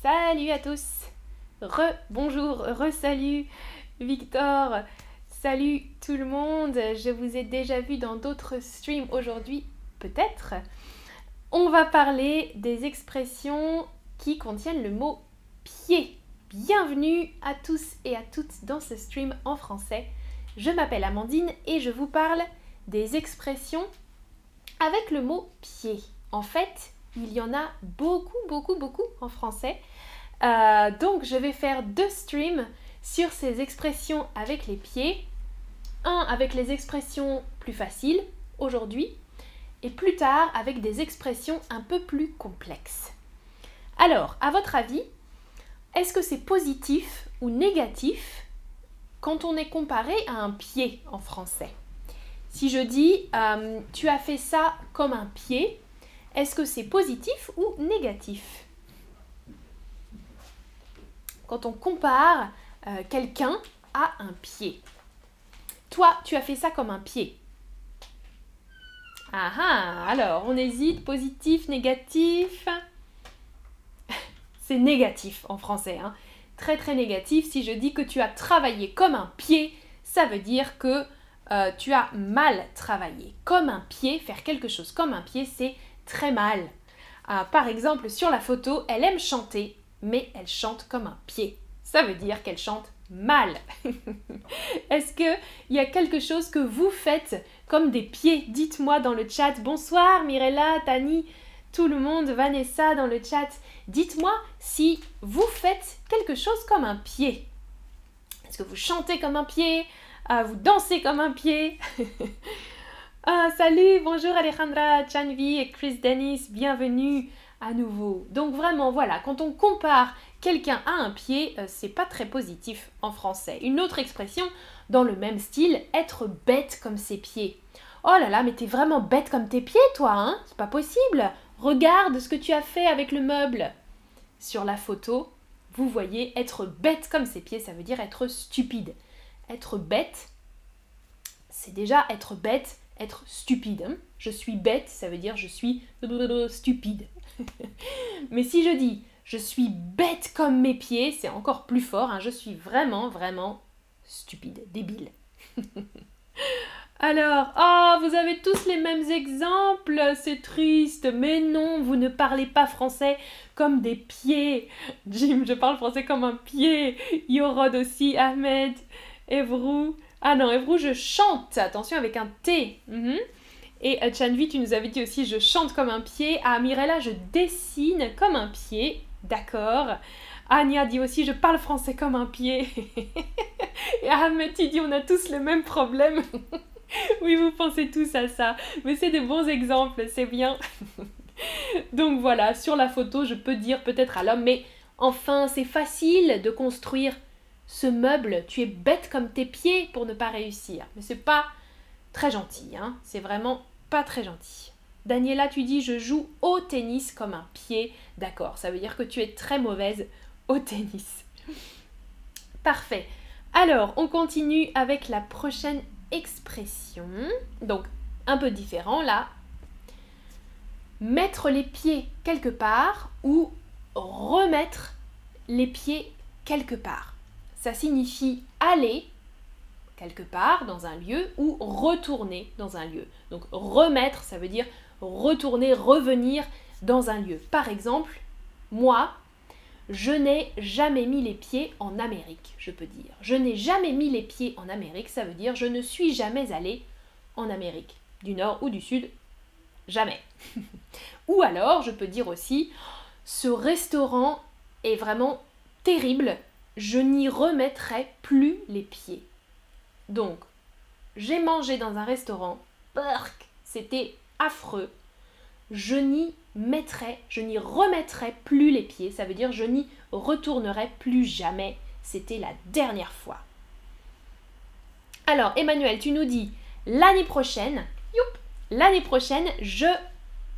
Salut à tous. Re bonjour, re salut Victor. Salut tout le monde. Je vous ai déjà vu dans d'autres streams aujourd'hui, peut-être. On va parler des expressions qui contiennent le mot pied. Bienvenue à tous et à toutes dans ce stream en français. Je m'appelle Amandine et je vous parle des expressions avec le mot pied. En fait, il y en a beaucoup, beaucoup, beaucoup en français. Euh, donc, je vais faire deux streams sur ces expressions avec les pieds. Un avec les expressions plus faciles aujourd'hui et plus tard avec des expressions un peu plus complexes. Alors, à votre avis, est-ce que c'est positif ou négatif quand on est comparé à un pied en français? Si je dis euh, tu as fait ça comme un pied, est-ce que c'est positif ou négatif? Quand on compare euh, quelqu'un à un pied. Toi, tu as fait ça comme un pied. Ah ah, alors on hésite, positif, négatif? C'est négatif en français. Hein. Très très négatif. Si je dis que tu as travaillé comme un pied, ça veut dire que euh, tu as mal travaillé. Comme un pied, faire quelque chose comme un pied, c'est très mal. Ah, par exemple, sur la photo, elle aime chanter, mais elle chante comme un pied. Ça veut dire qu'elle chante mal. Est-ce qu'il y a quelque chose que vous faites comme des pieds? Dites-moi dans le chat. Bonsoir Mirella, Tani, tout le monde, Vanessa dans le chat. Dites-moi si vous faites quelque chose comme un pied. Est-ce que vous chantez comme un pied? Ah, Vous dansez comme un pied? Ah, salut, bonjour Alejandra, Chanvi et Chris Dennis, bienvenue à nouveau. Donc vraiment, voilà, quand on compare quelqu'un à un pied, euh, c'est pas très positif en français. Une autre expression dans le même style, être bête comme ses pieds. Oh là là, mais t'es vraiment bête comme tes pieds, toi, hein? C'est pas possible. Regarde ce que tu as fait avec le meuble. Sur la photo, vous voyez être bête comme ses pieds, ça veut dire être stupide. Être bête, c'est déjà être bête être stupide. Hein. Je suis bête, ça veut dire je suis stupide. Mais si je dis je suis bête comme mes pieds, c'est encore plus fort. Hein. Je suis vraiment, vraiment stupide, débile. Alors, oh, vous avez tous les mêmes exemples, c'est triste, mais non, vous ne parlez pas français comme des pieds. Jim, je parle français comme un pied. Yorod aussi, Ahmed, Evrou. Ah non, Evrou, je chante, attention, avec un T. Mhm. Et euh, Chanvi, tu nous avais dit aussi, je chante comme un pied. Ah, Mirella, je dessine comme un pied. D'accord. Anya dit aussi, je parle français comme un pied. Et Ahmed, tu dis, on a tous le même problème. oui, vous pensez tous à ça. Mais c'est des bons exemples, c'est bien. Donc voilà, sur la photo, je peux dire peut-être à l'homme, mais enfin, c'est facile de construire ce meuble, tu es bête comme tes pieds pour ne pas réussir. Mais c'est pas très gentil, hein. C'est vraiment pas très gentil. Daniela, tu dis je joue au tennis comme un pied. D'accord, ça veut dire que tu es très mauvaise au tennis. Parfait. Alors, on continue avec la prochaine expression. Donc, un peu différent là. Mettre les pieds quelque part ou remettre les pieds quelque part ça signifie aller quelque part dans un lieu ou retourner dans un lieu. Donc remettre, ça veut dire retourner, revenir dans un lieu. Par exemple, moi, je n'ai jamais mis les pieds en Amérique, je peux dire. Je n'ai jamais mis les pieds en Amérique, ça veut dire je ne suis jamais allé en Amérique, du Nord ou du Sud, jamais. ou alors, je peux dire aussi, ce restaurant est vraiment terrible, je n'y remettrai plus les pieds. Donc, j'ai mangé dans un restaurant, c'était affreux. Je n'y mettrai, je n'y remettrai plus les pieds, ça veut dire je n'y retournerai plus jamais. C'était la dernière fois. Alors, Emmanuel, tu nous dis l'année prochaine, l'année prochaine, je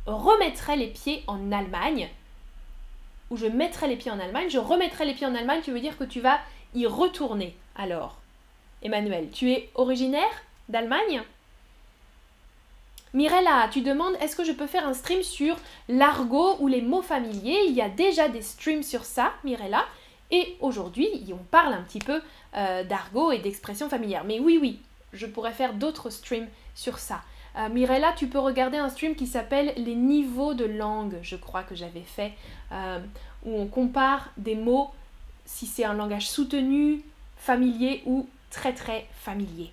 remettrai les pieds en Allemagne où je mettrai les pieds en Allemagne, je remettrai les pieds en Allemagne, tu veux dire que tu vas y retourner alors? Emmanuel, tu es originaire d'Allemagne? Mirella, tu demandes est-ce que je peux faire un stream sur l'argot ou les mots familiers? Il y a déjà des streams sur ça, Mirella. Et aujourd'hui, on parle un petit peu euh, d'argot et d'expressions familières. Mais oui, oui, je pourrais faire d'autres streams sur ça. Euh, Mirella, tu peux regarder un stream qui s'appelle Les niveaux de langue, je crois que j'avais fait, euh, où on compare des mots si c'est un langage soutenu, familier ou très très familier.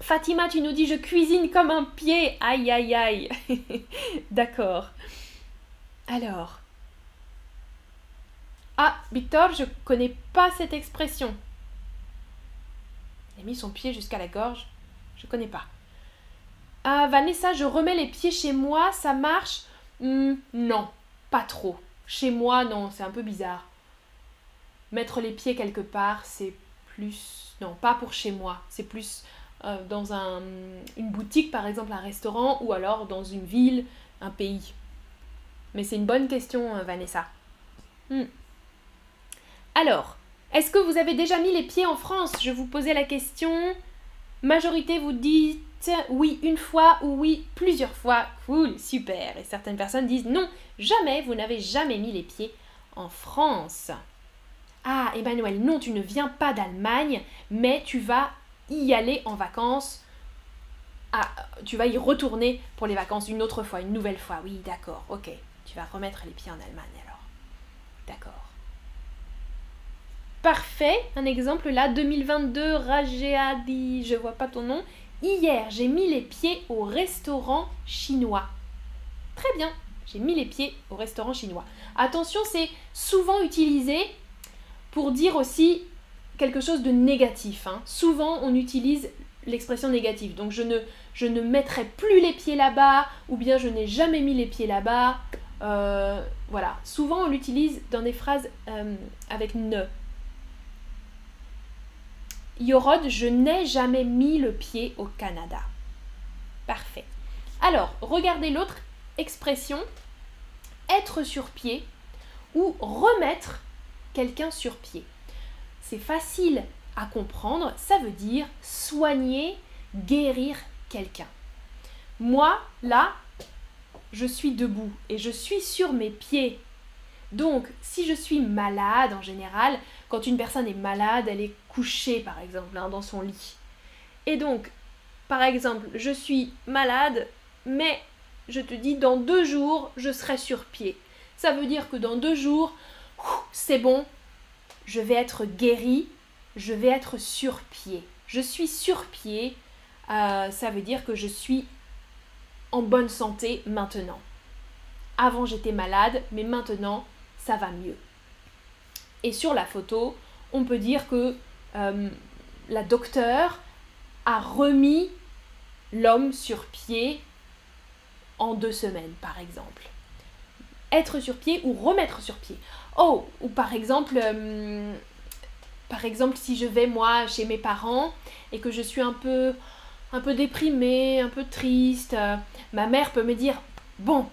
Fatima, tu nous dis je cuisine comme un pied. Aïe aïe aïe. D'accord. Alors. Ah, Victor, je connais pas cette expression. Il a mis son pied jusqu'à la gorge. Je connais pas. Ah, Vanessa, je remets les pieds chez moi, ça marche? Hmm, Non, pas trop. Chez moi, non, c'est un peu bizarre. Mettre les pieds quelque part, c'est plus... Non, pas pour chez moi. C'est plus euh, dans un, une boutique, par exemple, un restaurant, ou alors dans une ville, un pays. Mais c'est une bonne question, euh, Vanessa. Hmm. Alors, est-ce que vous avez déjà mis les pieds en France? Je vous posais la question. Majorité, vous dites oui une fois ou oui plusieurs fois. Cool, super. Et certaines personnes disent non, jamais, vous n'avez jamais mis les pieds en France. Ah, Emmanuel, non, tu ne viens pas d'Allemagne, mais tu vas y aller en vacances. Ah, tu vas y retourner pour les vacances une autre fois, une nouvelle fois. Oui, d'accord, ok. Tu vas remettre les pieds en Allemagne alors. D'accord. Parfait. Un exemple là, 2022, Rajea dit, je vois pas ton nom. Hier, j'ai mis les pieds au restaurant chinois. Très bien, j'ai mis les pieds au restaurant chinois. Attention, c'est souvent utilisé pour dire aussi quelque chose de négatif. Hein. Souvent, on utilise l'expression négative. Donc, je ne, mettrai plus les pieds là-bas, ou bien je n'ai jamais mis les pieds là-bas. Euh, voilà. Souvent, on l'utilise dans des phrases euh, avec ne. Yorod, je n'ai jamais mis le pied au Canada. Parfait. Alors, regardez l'autre expression, être sur pied ou remettre quelqu'un sur pied. C'est facile à comprendre, ça veut dire soigner, guérir quelqu'un. Moi, là, je suis debout et je suis sur mes pieds. Donc, si je suis malade en général, quand une personne est malade, elle est couchée par exemple hein, dans son lit. Et donc, par exemple, je suis malade, mais je te dis dans deux jours, je serai sur pied. Ça veut dire que dans deux jours, c'est bon, je vais être guéri, je vais être sur pied. Je suis sur pied, euh, ça veut dire que je suis en bonne santé maintenant. Avant j'étais malade, mais maintenant ça va mieux. Et sur la photo, on peut dire que euh, la docteure a remis l'homme sur pied en deux semaines, par exemple. Être sur pied ou remettre sur pied. Oh, ou par exemple, euh, par exemple, si je vais moi chez mes parents et que je suis un peu, un peu déprimée, un peu triste, euh, ma mère peut me dire Bon,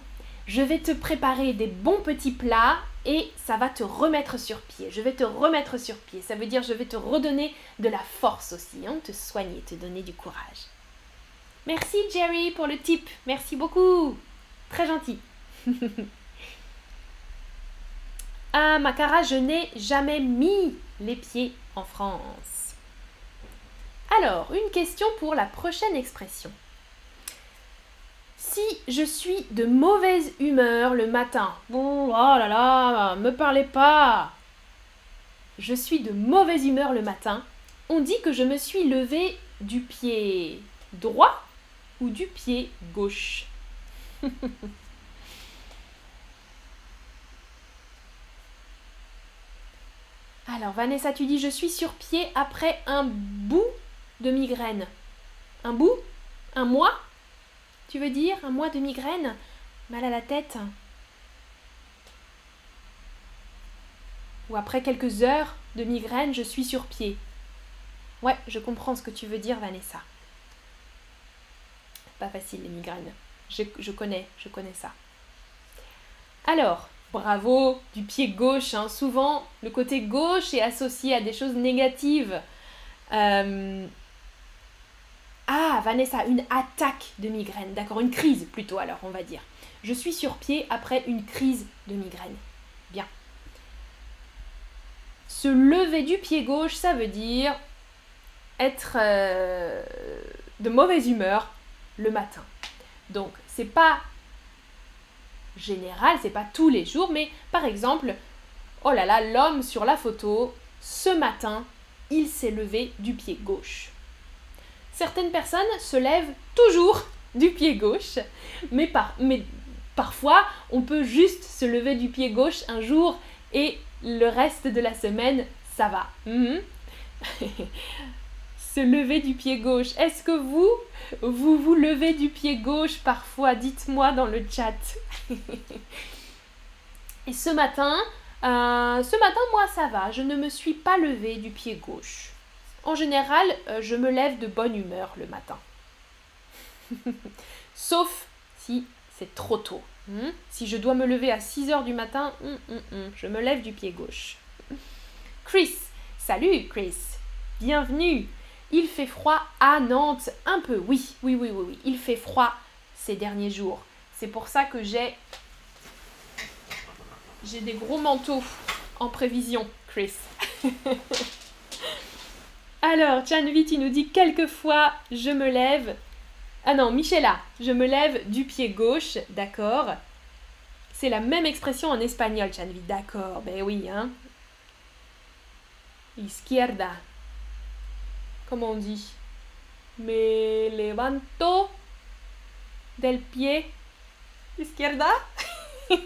je vais te préparer des bons petits plats et ça va te remettre sur pied. Je vais te remettre sur pied. Ça veut dire je vais te redonner de la force aussi, hein, te soigner, te donner du courage. Merci Jerry pour le tip. Merci beaucoup. Très gentil. ah Macara, je n'ai jamais mis les pieds en France. Alors, une question pour la prochaine expression. Si je suis de mauvaise humeur le matin, bon, oh là là, me parlez pas. Je suis de mauvaise humeur le matin, on dit que je me suis levée du pied droit ou du pied gauche. Alors Vanessa, tu dis je suis sur pied après un bout de migraine. Un bout? Un mois? Tu veux dire un mois de migraine? Mal à la tête Ou après quelques heures de migraine, je suis sur pied. Ouais, je comprends ce que tu veux dire Vanessa. Pas facile les migraines. Je, je connais, je connais ça. Alors, bravo, du pied gauche. Hein. Souvent, le côté gauche est associé à des choses négatives. Euh, Ah, Vanessa, une attaque de migraine. D'accord, une crise plutôt alors, on va dire. Je suis sur pied après une crise de migraine. Bien. Se lever du pied gauche, ça veut dire être euh, de mauvaise humeur le matin. Donc, c'est pas général, c'est pas tous les jours, mais par exemple, oh là là, l'homme sur la photo, ce matin, il s'est levé du pied gauche. Certaines personnes se lèvent toujours du pied gauche, mais, par, mais parfois on peut juste se lever du pied gauche un jour et le reste de la semaine, ça va. Mhm. se lever du pied gauche. Est-ce que vous, vous vous levez du pied gauche parfois? Dites-moi dans le chat. et ce matin, euh, ce matin, moi, ça va. Je ne me suis pas levée du pied gauche. En général, euh, je me lève de bonne humeur le matin. Sauf si c'est trop tôt. Hmm? Si je dois me lever à 6 heures du matin, hmm, hmm, je me lève du pied gauche. Chris, salut Chris, bienvenue. Il fait froid à Nantes, un peu, oui, oui, oui, oui, oui. Il fait froid ces derniers jours. C'est pour ça que j'ai j'ai des gros manteaux en prévision, Chris. Alors, Chanvit, il nous dit quelquefois je me lève. Ah non, Michela, je me lève du pied gauche, d'accord. C'est la même expression en espagnol, Chanvit, d'accord, ben oui, hein. Izquierda. Comment on dit Me levanto del pie izquierda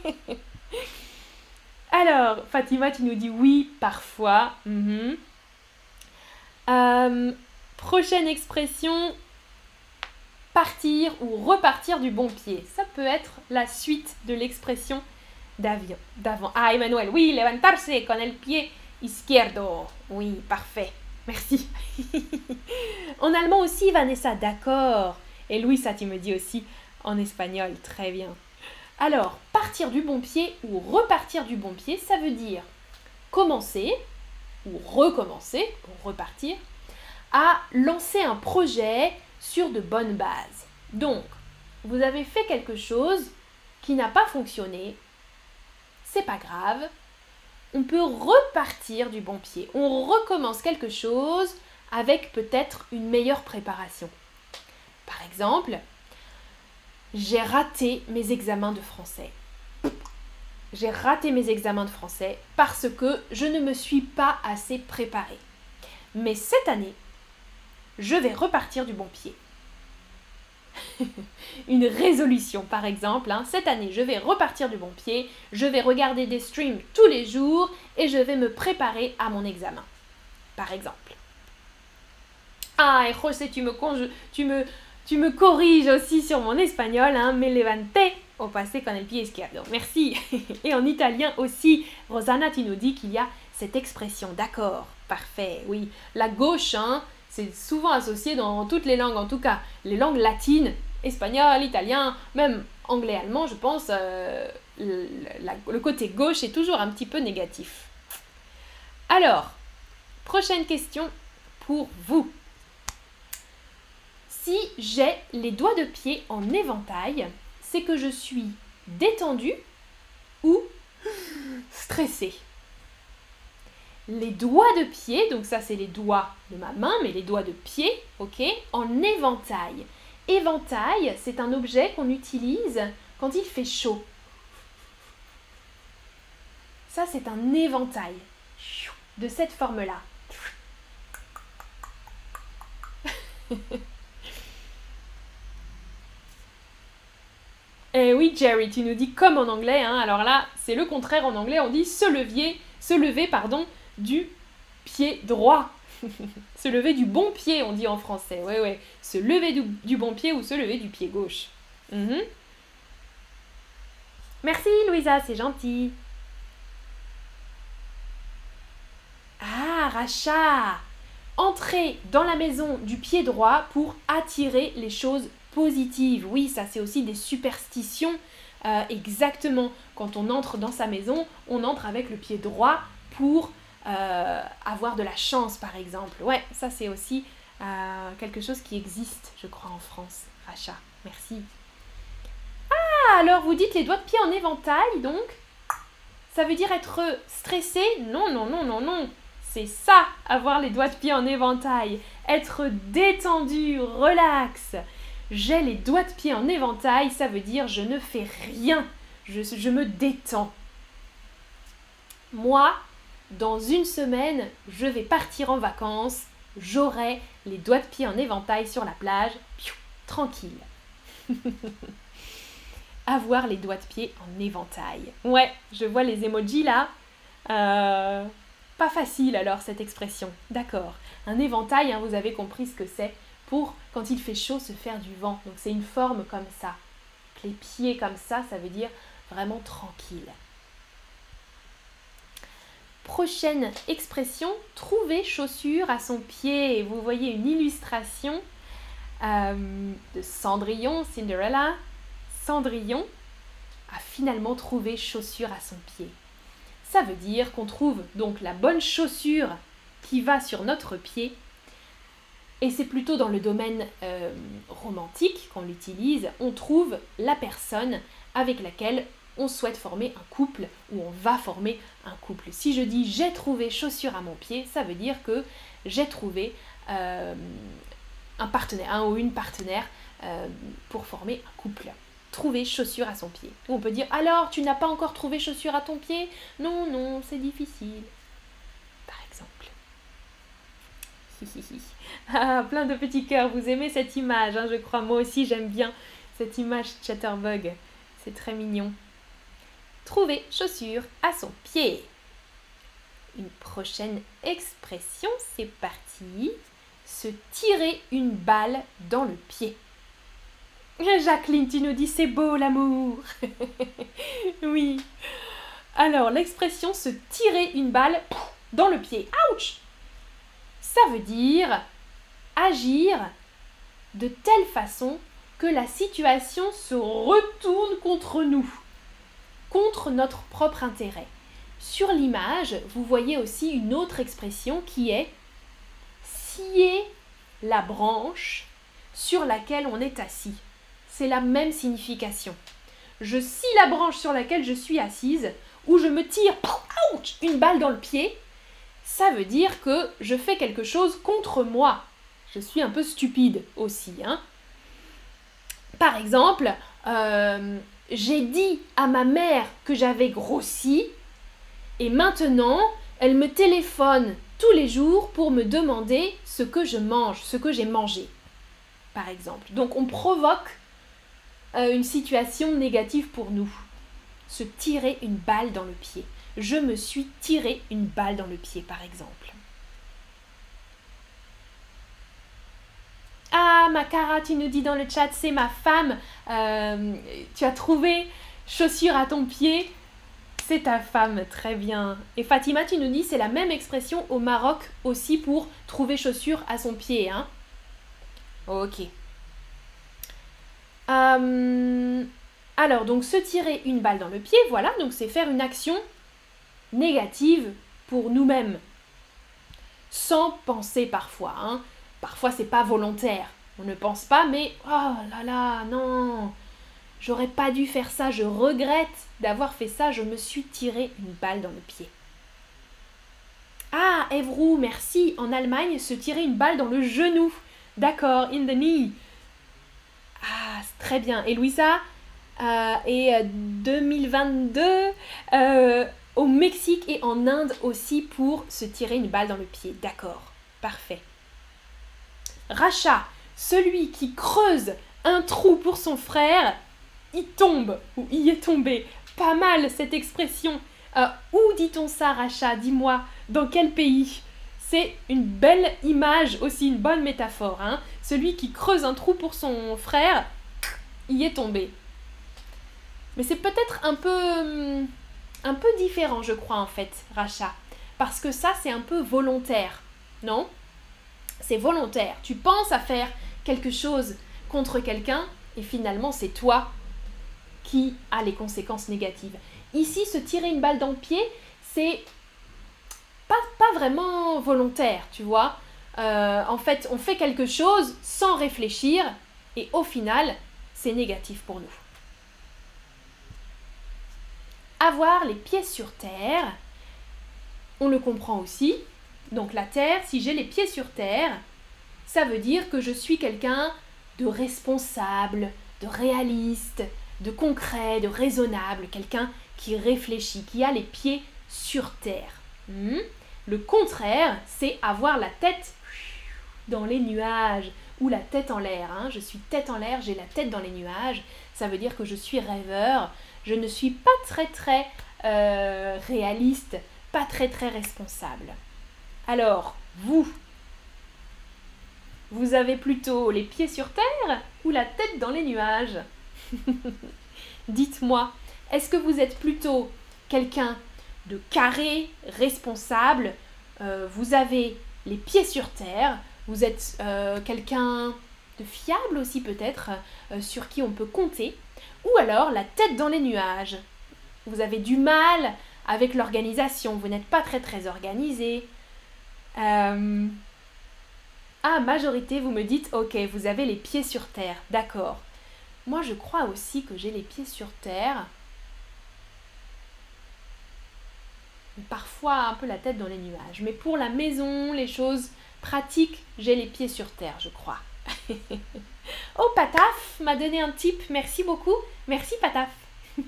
Alors, Fatima, tu nous dis oui, parfois. Mhm. Euh, prochaine expression, partir ou repartir du bon pied. Ça peut être la suite de l'expression d'avant. Ah, Emmanuel, oui, levantarse con el pie izquierdo. Oui, parfait. Merci. en allemand aussi, Vanessa, d'accord. Et Louis, ça, tu me dis aussi en espagnol, très bien. Alors, partir du bon pied ou repartir du bon pied, ça veut dire commencer ou recommencer, pour repartir, à lancer un projet sur de bonnes bases. Donc, vous avez fait quelque chose qui n'a pas fonctionné, c'est pas grave, on peut repartir du bon pied. On recommence quelque chose avec peut-être une meilleure préparation. Par exemple, j'ai raté mes examens de français. J'ai raté mes examens de français parce que je ne me suis pas assez préparée. Mais cette année, je vais repartir du bon pied. Une résolution, par exemple. Hein. Cette année, je vais repartir du bon pied, je vais regarder des streams tous les jours et je vais me préparer à mon examen. Par exemple. Ah, et José, tu me, corriges aussi sur mon espagnol, hein, me levante au passé con el pie izquierdo. Merci. Et en italien aussi, Rosanna, tu nous dis qu'il y a cette expression. D'accord, parfait, oui. La gauche, hein, c'est souvent associé dans toutes les langues, en tout cas les langues latines, espagnol, italien, même anglais, allemand, je pense, euh, le côté gauche est toujours un petit peu négatif. Alors, prochaine question pour vous. Si j'ai les doigts de pied en éventail, c'est que je suis détendue ou stressée. Les doigts de pied, donc ça c'est les doigts de ma main, mais les doigts de pied, ok, en éventail. Éventail, c'est un objet qu'on utilise quand il fait chaud. Ça c'est un éventail de cette forme-là. Eh oui, Jerry, tu nous dis comme en anglais. Hein. Alors là, c'est le contraire en anglais. On dit se lever, se lever, pardon, du pied droit. se lever du bon pied, on dit en français. Ouais, ouais. Se lever du, bon pied ou se lever du pied gauche. Mhm. Merci, Louisa, c'est gentil. Ah, Racha Entrer dans la maison du pied droit pour attirer les choses positive. Oui, ça c'est aussi des superstitions. Euh, exactement, quand on entre dans sa maison, on entre avec le pied droit pour euh, avoir de la chance, par exemple. Ouais, ça c'est aussi Euh, quelque chose qui existe, je crois, en France. Racha, merci. Ah, alors vous dites les doigts de pied en éventail, donc? Ça veut dire être stressé? Non, non, non, non, non. C'est ça, avoir les doigts de pied en éventail. Être détendu, relax. J'ai les doigts de pied en éventail, ça veut dire je ne fais rien. Je me détends. Moi, dans une semaine, je vais partir en vacances. J'aurai les doigts de pied en éventail sur la plage. tranquille. Avoir les doigts de pied en éventail. Ouais, je vois les emojis là. Euh, pas facile alors cette expression. D'accord. Un éventail, hein, vous avez compris ce que c'est pour quand il fait chaud se faire du vent. Donc c'est une forme comme ça. Les pieds comme ça, ça veut dire vraiment tranquille. Prochaine expression, trouver chaussure à son pied. Vous voyez une illustration euh, de Cendrillon, Cinderella. Cendrillon a finalement trouvé chaussure à son pied. Ça veut dire qu'on trouve donc la bonne chaussure qui va sur notre pied. Et c'est plutôt dans le domaine euh, romantique qu'on l'utilise. On trouve la personne avec laquelle on souhaite former un couple ou on va former un couple. Si je dis j'ai trouvé chaussure à mon pied, ça veut dire que j'ai trouvé euh, un partenaire, un ou une partenaire euh, pour former un couple. Trouver chaussure à son pied. Ou on peut dire alors tu n'as pas encore trouvé chaussure à ton pied? Non, non, c'est difficile. Par exemple. ah, plein de petits cœurs, vous aimez cette image, hein, je crois. Moi aussi j'aime bien cette image Chatterbug. C'est très mignon trouver chaussure à son pied. Une prochaine expression, c'est parti. Se tirer une balle dans le pied. Jacqueline, tu nous dis c'est beau l'amour. oui. Alors, l'expression se tirer une balle dans le pied. Ouch Ça veut dire agir de telle façon que la situation se retourne contre nous contre notre propre intérêt. Sur l'image, vous voyez aussi une autre expression qui est scier la branche sur laquelle on est assis. C'est la même signification. Je scie la branche sur laquelle je suis assise ou je me tire une balle dans le pied. Ça veut dire que je fais quelque chose contre moi. Je suis un peu stupide aussi. Hein. Par exemple, euh, j'ai dit à ma mère que j'avais grossi et maintenant elle me téléphone tous les jours pour me demander ce que je mange, ce que j'ai mangé, par exemple. Donc on provoque euh, une situation négative pour nous. Se tirer une balle dans le pied. Je me suis tiré une balle dans le pied, par exemple. Ah, Makara, tu nous dis dans le chat, c'est ma femme. Euh, tu as trouvé chaussure à ton pied. C'est ta femme, très bien. Et Fatima, tu nous dis, c'est la même expression au Maroc aussi pour trouver chaussure à son pied. Hein ok. Euh, alors, donc se tirer une balle dans le pied, voilà, donc c'est faire une action négative pour nous-mêmes. Sans penser parfois. Hein. Parfois, c'est pas volontaire. On ne pense pas, mais oh là là, non, j'aurais pas dû faire ça, je regrette d'avoir fait ça, je me suis tiré une balle dans le pied. Ah, Evrou, merci. En Allemagne, se tirer une balle dans le genou. D'accord, in the knee. Ah, très bien. Et Louisa, euh, et 2022 euh, euh, au Mexique et en Inde aussi pour se tirer une balle dans le pied. D'accord, parfait. Racha, celui qui creuse un trou pour son frère, il tombe ou y est tombé. Pas mal cette expression. Euh, où dit-on ça, Racha? Dis-moi, dans quel pays? C'est une belle image, aussi une bonne métaphore. Hein Celui qui creuse un trou pour son frère, y est tombé. Mais c'est peut-être un peu, un peu différent, je crois, en fait, Racha. Parce que ça, c'est un peu volontaire, non? C'est volontaire. Tu penses à faire quelque chose contre quelqu'un et finalement c'est toi qui a les conséquences négatives. Ici, se tirer une balle dans le pied, c'est pas, pas vraiment volontaire, tu vois. euh, en fait, on fait quelque chose sans réfléchir et au final, c'est négatif pour nous. Avoir les pieds sur terre, on le comprend aussi. Donc la terre, si j'ai les pieds sur terre, ça veut dire que je suis quelqu'un de responsable, de réaliste, de concret, de raisonnable, quelqu'un qui réfléchit, qui a les pieds sur terre. Hmm? Le contraire, c'est avoir la tête dans les nuages ou la tête en l'air. Hein. Je suis tête en l'air, j'ai la tête dans les nuages. Ça veut dire que je suis rêveur. Je ne suis pas très très euh, réaliste, pas très très responsable. Alors, vous, vous avez plutôt les pieds sur terre ou la tête dans les nuages? Dites-moi, est-ce que vous êtes plutôt quelqu'un de carré, responsable? Euh, Vous avez les pieds sur terre Vous êtes euh, quelqu'un de fiable aussi peut-être, euh, sur qui on peut compter? Ou alors la tête dans les nuages? Vous avez du mal avec l'organisation, vous n'êtes pas très très organisé. Ah, majorité, vous me dites, ok, vous avez les pieds sur terre, d'accord. Moi, je crois aussi que j'ai les pieds sur terre. Parfois un peu la tête dans les nuages. Mais pour la maison, les choses pratiques, j'ai les pieds sur terre, je crois. oh, Pataf m'a donné un tip. Merci beaucoup. Merci, Pataf.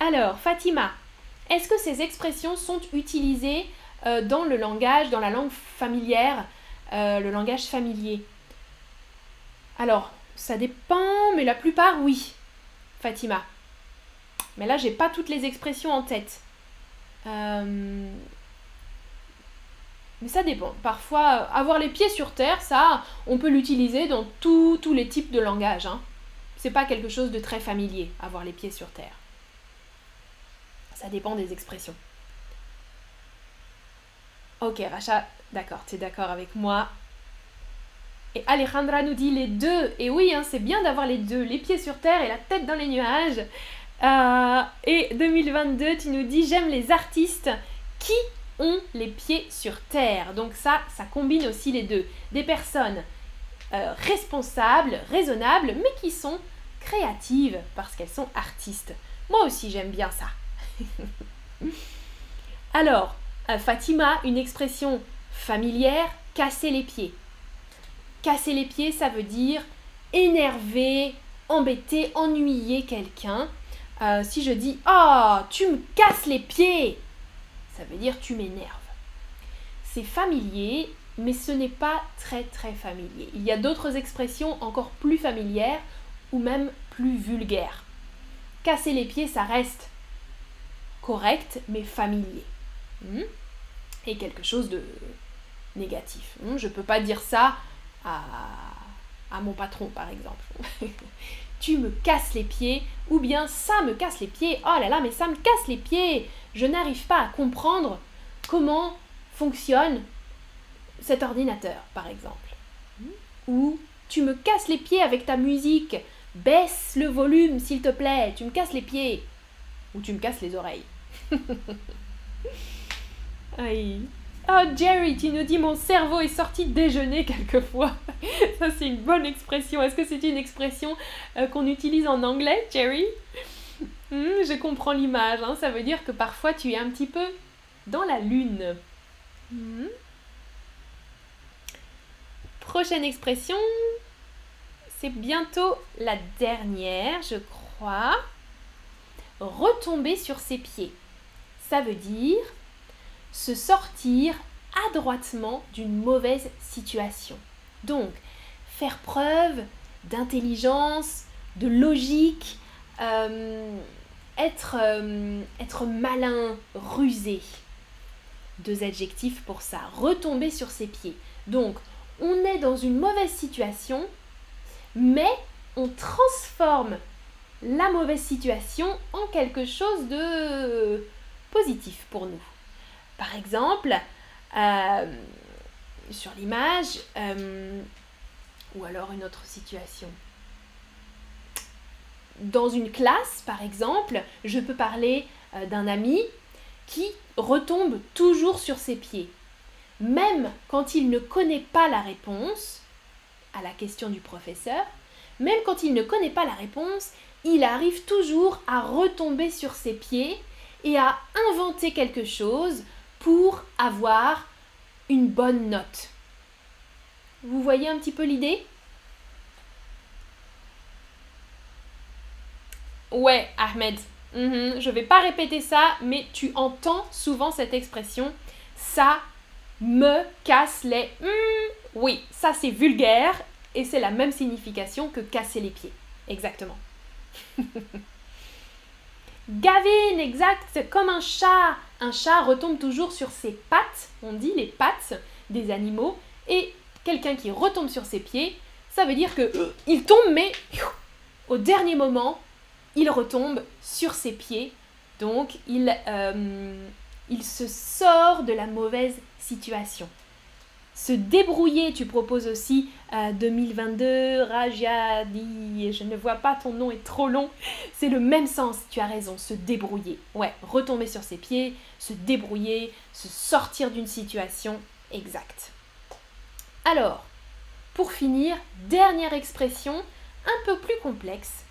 Alors, Fatima, est-ce que ces expressions sont utilisées euh, dans le langage, dans la langue familière, euh, le langage familier Alors, ça dépend, mais la plupart, oui, Fatima. Mais là, j'ai pas toutes les expressions en tête. Euh, mais ça dépend. Parfois, avoir les pieds sur terre, ça, on peut l'utiliser dans tous les types de langage. Hein. C'est pas quelque chose de très familier, avoir les pieds sur terre. Ça dépend des expressions. Ok, Racha, d'accord, tu es d'accord avec moi. Et Alejandra nous dit les deux. Et oui, hein, c'est bien d'avoir les deux, les pieds sur terre et la tête dans les nuages. Euh, et 2022, tu nous dis j'aime les artistes qui ont les pieds sur terre. Donc ça, ça combine aussi les deux. Des personnes euh, responsables, raisonnables, mais qui sont créatives parce qu'elles sont artistes. Moi aussi, j'aime bien ça. Alors, euh, Fatima, une expression familière, casser les pieds. Casser les pieds, ça veut dire énerver, embêter, ennuyer quelqu'un. Euh, si je dis Oh, tu me casses les pieds ça veut dire tu m'énerves. C'est familier, mais ce n'est pas très très familier. Il y a d'autres expressions encore plus familières ou même plus vulgaires. Casser les pieds, ça reste correct, mais familier. Hmm? Quelque chose de négatif. Hmm, je ne peux pas dire ça à, à mon patron, par exemple. tu me casses les pieds, ou bien ça me casse les pieds, oh là là, mais ça me casse les pieds, je n'arrive pas à comprendre comment fonctionne cet ordinateur, par exemple. Hmm, ou tu me casses les pieds avec ta musique, baisse le volume, s'il te plaît, tu me casses les pieds, ou tu me casses les oreilles. Oh Jerry, tu nous dis mon cerveau est sorti déjeuner quelquefois. Ça c'est une bonne expression. Est-ce que c'est une expression euh, qu'on utilise en anglais, Jerry? Hmm, Je comprends l'image. Hein. Ça veut dire que parfois tu es un petit peu dans la lune. Hmm. Prochaine expression. C'est bientôt la dernière, je crois. Retomber sur ses pieds. Ça veut dire se sortir adroitement d'une mauvaise situation. Donc, faire preuve d'intelligence, de logique, euh, être, euh, être malin, rusé. Deux adjectifs pour ça. Retomber sur ses pieds. Donc, on est dans une mauvaise situation, mais on transforme la mauvaise situation en quelque chose de positif pour nous. Par exemple, euh, sur l'image, euh, ou alors une autre situation. Dans une classe, par exemple, je peux parler euh, d'un ami qui retombe toujours sur ses pieds. même quand il ne connaît pas la réponse à la question du professeur, même quand il ne connaît pas la réponse, il arrive toujours à retomber sur ses pieds et à inventer quelque chose pour avoir une bonne note. Vous voyez un petit peu l'idée? Ouais, Ahmed. Mhm, je ne vais pas répéter ça, mais tu entends souvent cette expression. Ça me casse les... Hmm, oui, ça c'est vulgaire et c'est la même signification que casser les pieds. Exactement. Gavin, exact, c'est comme un chat. Un chat retombe toujours sur ses pattes, on dit les pattes des animaux, et quelqu'un qui retombe sur ses pieds, ça veut dire que euh, il tombe, mais au dernier moment, il retombe sur ses pieds. Donc, il, euh, il se sort de la mauvaise situation. Se débrouiller, tu proposes aussi 2022, euh, Rajadi, je ne vois pas, ton nom est trop long. C'est le même sens, tu as raison, se débrouiller. Ouais, retomber sur ses pieds, se débrouiller, se sortir d'une situation exacte. Alors, pour finir, dernière expression, un peu plus complexe.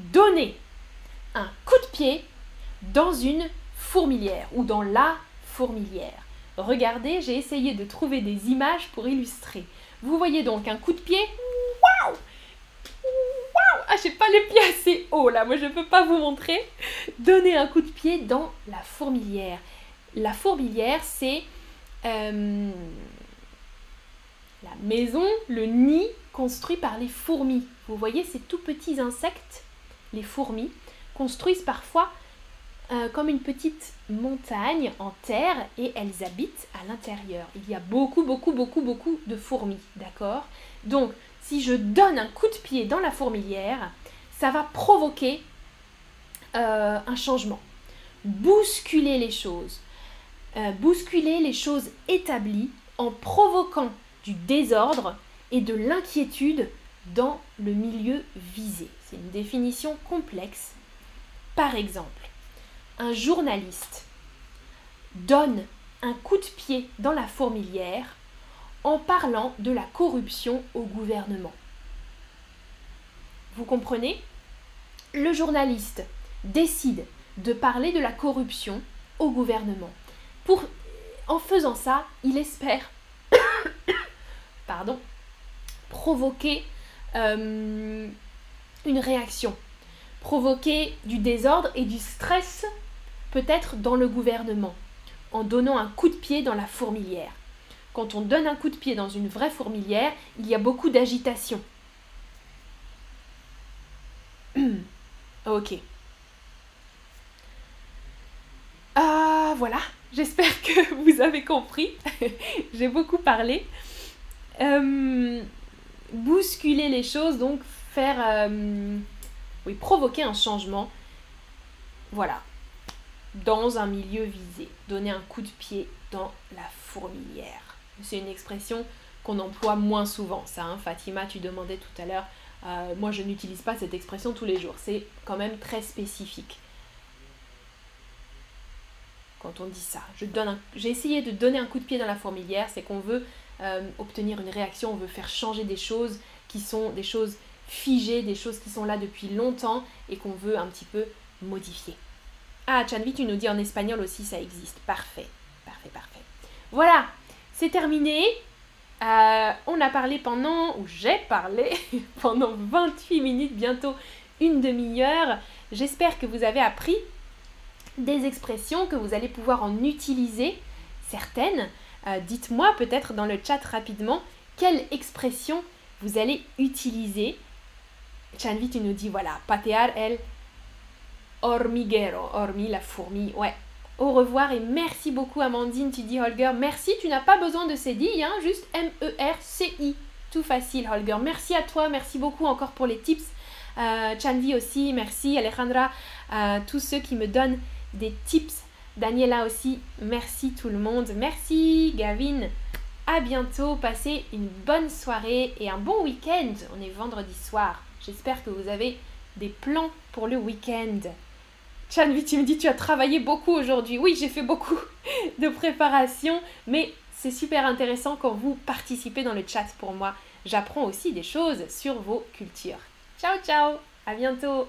Donner un coup de pied dans une fourmilière ou dans la fourmilière. Regardez, j'ai essayé de trouver des images pour illustrer. Vous voyez donc un coup de pied? Waouh Waouh Ah, j'ai pas les pieds assez hauts là, moi je ne peux pas vous montrer. Donner un coup de pied dans la fourmilière. La fourmilière, c'est euh, la maison, le nid construit par les fourmis. Vous voyez ces tout petits insectes, les fourmis, construisent parfois euh, comme une petite montagne en terre et elles habitent à l'intérieur. Il y a beaucoup, beaucoup, beaucoup, beaucoup de fourmis, d'accord? Donc, si je donne un coup de pied dans la fourmilière, ça va provoquer euh, un changement, bousculer les choses, euh, bousculer les choses établies en provoquant du désordre et de l'inquiétude dans le milieu visé. C'est une définition complexe. Par exemple, un journaliste donne un coup de pied dans la fourmilière en parlant de la corruption au gouvernement. Vous comprenez? Le journaliste décide de parler de la corruption au gouvernement. En faisant ça, il espère provoquer euh, une réaction, provoquer du désordre et du stress peut-être dans le gouvernement, en donnant un coup de pied dans la fourmilière. Quand on donne un coup de pied dans une vraie fourmilière, il y a beaucoup d'agitation. ok. Ah voilà, j'espère que vous avez compris. J'ai beaucoup parlé. Euh, bousculer les choses, donc faire... Euh, oui, provoquer un changement. Voilà dans un milieu visé. Donner un coup de pied dans la fourmilière. C'est une expression qu'on emploie moins souvent. Ça, hein. Fatima, tu demandais tout à l'heure. Euh, moi, je n'utilise pas cette expression tous les jours. C'est quand même très spécifique. Quand on dit ça, j'ai essayé de donner un coup de pied dans la fourmilière, c'est qu'on veut euh, obtenir une réaction, on veut faire changer des choses qui sont des choses figées, des choses qui sont là depuis longtemps et qu'on veut un petit peu modifier. Ah, Chanvi, tu nous dis en espagnol aussi, ça existe. Parfait, parfait, parfait. Voilà, c'est terminé. Euh, on a parlé pendant, ou j'ai parlé pendant 28 minutes, bientôt une demi-heure. J'espère que vous avez appris des expressions, que vous allez pouvoir en utiliser certaines. Euh, dites-moi peut-être dans le chat rapidement quelle expression vous allez utiliser. Chanvi, tu nous dis voilà, patear el hormiguero, hormis la fourmi, ouais. Au revoir et merci beaucoup Amandine, tu dis Holger. Merci, tu n'as pas besoin de CDI, hein, juste M-E-R-C-I. Tout facile Holger. Merci à toi, merci beaucoup encore pour les tips. Euh, aussi, merci Alejandra, euh, tous ceux qui me donnent des tips. Daniela aussi, merci tout le monde. Merci Gavin. À bientôt, passez une bonne soirée et un bon week-end. On est vendredi soir. J'espère que vous avez des plans pour le week-end. Chanvi, tu me dis tu as travaillé beaucoup aujourd'hui. Oui, j'ai fait beaucoup de préparation, mais c'est super intéressant quand vous participez dans le chat pour moi. J'apprends aussi des choses sur vos cultures. Ciao ciao, à bientôt